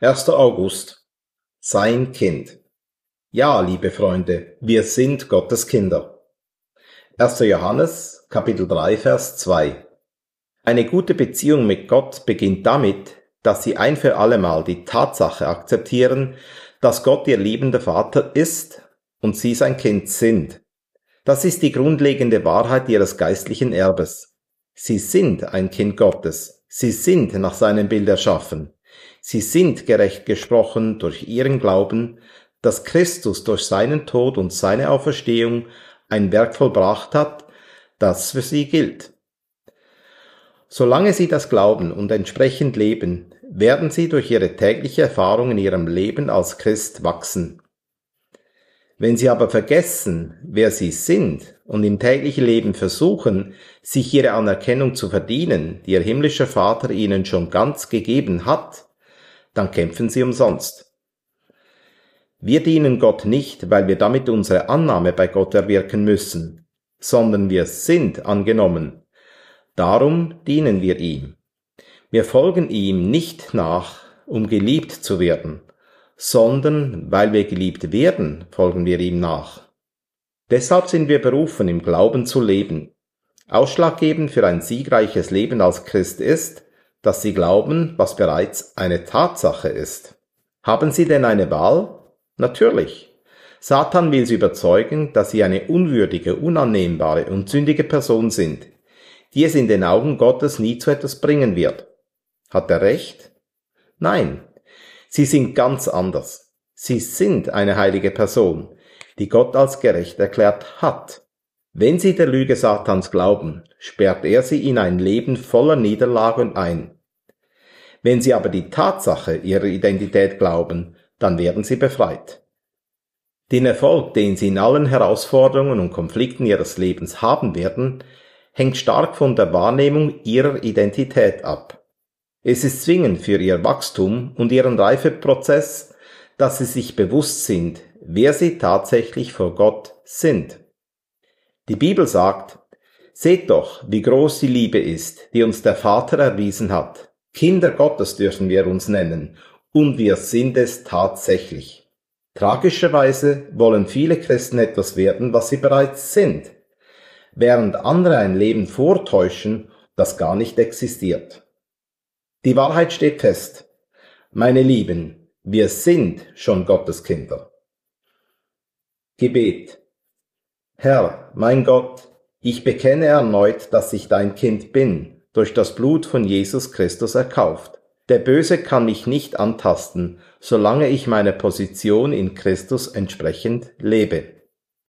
1. August. Sein Kind. Ja, liebe Freunde, wir sind Gottes Kinder. 1. Johannes, Kapitel 3, Vers 2. Eine gute Beziehung mit Gott beginnt damit, dass Sie ein für allemal die Tatsache akzeptieren, dass Gott Ihr liebender Vater ist und Sie sein Kind sind. Das ist die grundlegende Wahrheit Ihres geistlichen Erbes. Sie sind ein Kind Gottes. Sie sind nach seinem Bild erschaffen. Sie sind gerecht gesprochen durch ihren Glauben, dass Christus durch seinen Tod und seine Auferstehung ein Werk vollbracht hat, das für sie gilt. Solange sie das glauben und entsprechend leben, werden sie durch ihre tägliche Erfahrung in ihrem Leben als Christ wachsen. Wenn sie aber vergessen, wer sie sind und im täglichen Leben versuchen, sich ihre Anerkennung zu verdienen, die ihr himmlischer Vater ihnen schon ganz gegeben hat, dann kämpfen sie umsonst. Wir dienen Gott nicht, weil wir damit unsere Annahme bei Gott erwirken müssen, sondern wir sind angenommen. Darum dienen wir ihm. Wir folgen ihm nicht nach, um geliebt zu werden, sondern weil wir geliebt werden, folgen wir ihm nach. Deshalb sind wir berufen, im Glauben zu leben. Ausschlaggebend für ein siegreiches Leben als Christ ist, dass sie glauben, was bereits eine Tatsache ist. Haben sie denn eine Wahl? Natürlich. Satan will sie überzeugen, dass sie eine unwürdige, unannehmbare und sündige Person sind, die es in den Augen Gottes nie zu etwas bringen wird. Hat er recht? Nein, Sie sind ganz anders. Sie sind eine heilige Person, die Gott als gerecht erklärt hat. Wenn Sie der Lüge Satans glauben, sperrt er Sie in ein Leben voller Niederlagen ein. Wenn Sie aber die Tatsache Ihrer Identität glauben, dann werden Sie befreit. Den Erfolg, den Sie in allen Herausforderungen und Konflikten Ihres Lebens haben werden, hängt stark von der Wahrnehmung Ihrer Identität ab. Es ist zwingend für ihr Wachstum und ihren Reifeprozess, dass sie sich bewusst sind, wer sie tatsächlich vor Gott sind. Die Bibel sagt, Seht doch, wie groß die Liebe ist, die uns der Vater erwiesen hat. Kinder Gottes dürfen wir uns nennen, und wir sind es tatsächlich. Tragischerweise wollen viele Christen etwas werden, was sie bereits sind, während andere ein Leben vortäuschen, das gar nicht existiert. Die Wahrheit steht fest. Meine Lieben, wir sind schon Gottes Kinder. Gebet. Herr, mein Gott, ich bekenne erneut, dass ich dein Kind bin, durch das Blut von Jesus Christus erkauft. Der Böse kann mich nicht antasten, solange ich meine Position in Christus entsprechend lebe.